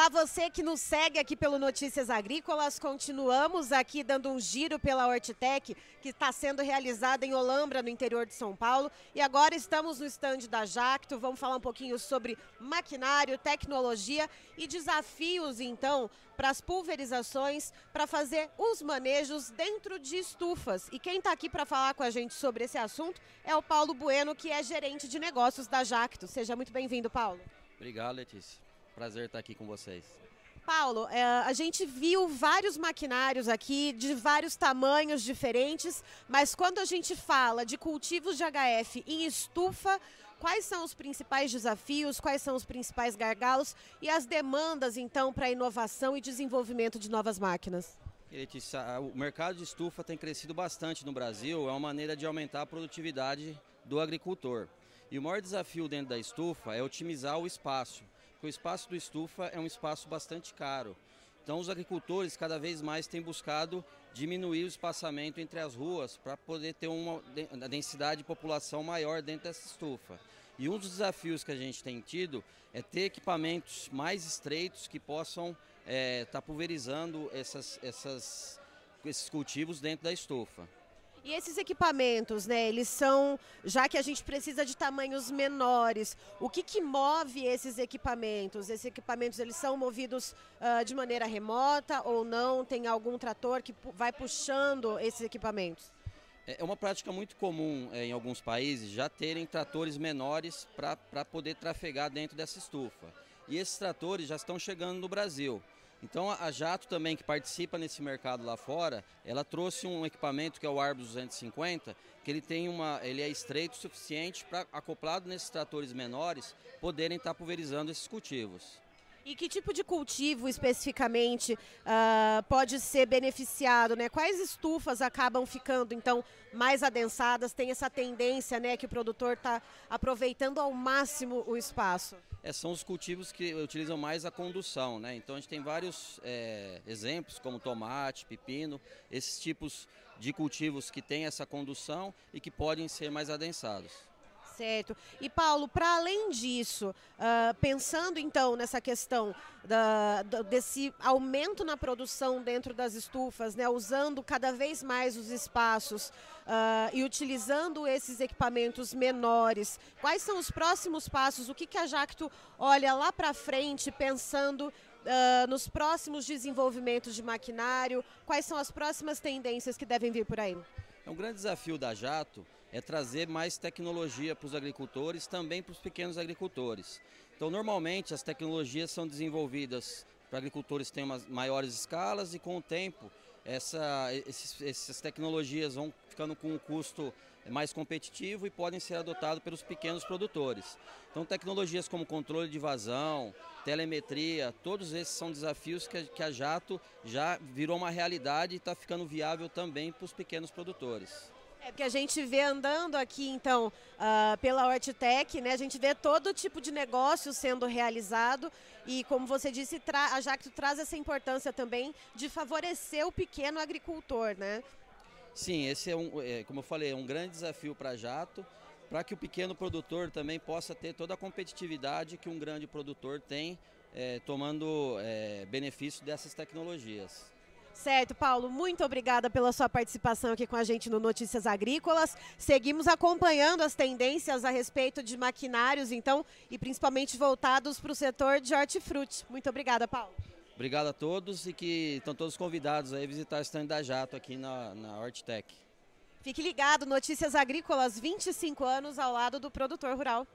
Olá, você que nos segue aqui pelo Notícias Agrícolas. Continuamos aqui dando um giro pela Hortitec, que está sendo realizada em Olambra, no interior de São Paulo. E agora estamos no estande da Jacto. Vamos falar um pouquinho sobre maquinário, tecnologia e desafios, então, para as pulverizações, para fazer os manejos dentro de estufas. E quem está aqui para falar com a gente sobre esse assunto é o Paulo Bueno, que é gerente de negócios da Jacto. Seja muito bem-vindo, Paulo. Obrigado, Letícia. Prazer estar aqui com vocês. Paulo, é, a gente viu vários maquinários aqui de vários tamanhos diferentes, mas quando a gente fala de cultivos de HF em estufa, quais são os principais desafios, quais são os principais gargalos e as demandas, então, para inovação e desenvolvimento de novas máquinas? Letícia, o mercado de estufa tem crescido bastante no Brasil, é uma maneira de aumentar a produtividade do agricultor. E o maior desafio dentro da estufa é otimizar o espaço porque o espaço do estufa é um espaço bastante caro. Então os agricultores cada vez mais têm buscado diminuir o espaçamento entre as ruas para poder ter uma densidade de população maior dentro dessa estufa. E um dos desafios que a gente tem tido é ter equipamentos mais estreitos que possam estar é, tá pulverizando essas, essas, esses cultivos dentro da estufa. E esses equipamentos, né, eles são, já que a gente precisa de tamanhos menores, o que, que move esses equipamentos? Esses equipamentos, eles são movidos uh, de maneira remota ou não? Tem algum trator que vai puxando esses equipamentos? É, é uma prática muito comum é, em alguns países já terem tratores menores para poder trafegar dentro dessa estufa. E esses tratores já estão chegando no Brasil. Então a Jato também, que participa nesse mercado lá fora, ela trouxe um equipamento que é o Arbus 250, que ele tem uma, ele é estreito o suficiente para, acoplado nesses tratores menores, poderem estar pulverizando esses cultivos. E que tipo de cultivo especificamente uh, pode ser beneficiado, né? Quais estufas acabam ficando então mais adensadas? Tem essa tendência, né, que o produtor está aproveitando ao máximo o espaço? É, são os cultivos que utilizam mais a condução, né? Então a gente tem vários é, exemplos, como tomate, pepino, esses tipos de cultivos que têm essa condução e que podem ser mais adensados. Certo. E Paulo, para além disso, uh, pensando então nessa questão da, da, desse aumento na produção dentro das estufas, né, usando cada vez mais os espaços uh, e utilizando esses equipamentos menores, quais são os próximos passos? O que, que a Jacto olha lá para frente pensando uh, nos próximos desenvolvimentos de maquinário? Quais são as próximas tendências que devem vir por aí? É um grande desafio da Jato é trazer mais tecnologia para os agricultores, também para os pequenos agricultores. Então, normalmente, as tecnologias são desenvolvidas para agricultores que têm umas maiores escalas e, com o tempo, essa, esses, essas tecnologias vão ficando com um custo mais competitivo e podem ser adotadas pelos pequenos produtores. Então, tecnologias como controle de vazão, telemetria, todos esses são desafios que a, que a Jato já virou uma realidade e está ficando viável também para os pequenos produtores. É porque a gente vê andando aqui, então, uh, pela Hortitec, né? A gente vê todo tipo de negócio sendo realizado e, como você disse, a Jacto traz essa importância também de favorecer o pequeno agricultor, né? Sim, esse é, um, é como eu falei, é um grande desafio para a Jato, para que o pequeno produtor também possa ter toda a competitividade que um grande produtor tem, é, tomando é, benefício dessas tecnologias. Certo, Paulo, muito obrigada pela sua participação aqui com a gente no Notícias Agrícolas. Seguimos acompanhando as tendências a respeito de maquinários, então, e principalmente voltados para o setor de hortifruti. Muito obrigada, Paulo. Obrigado a todos e que estão todos convidados a visitar o stand da Jato aqui na, na Hortitec. Fique ligado, Notícias Agrícolas, 25 anos ao lado do produtor rural.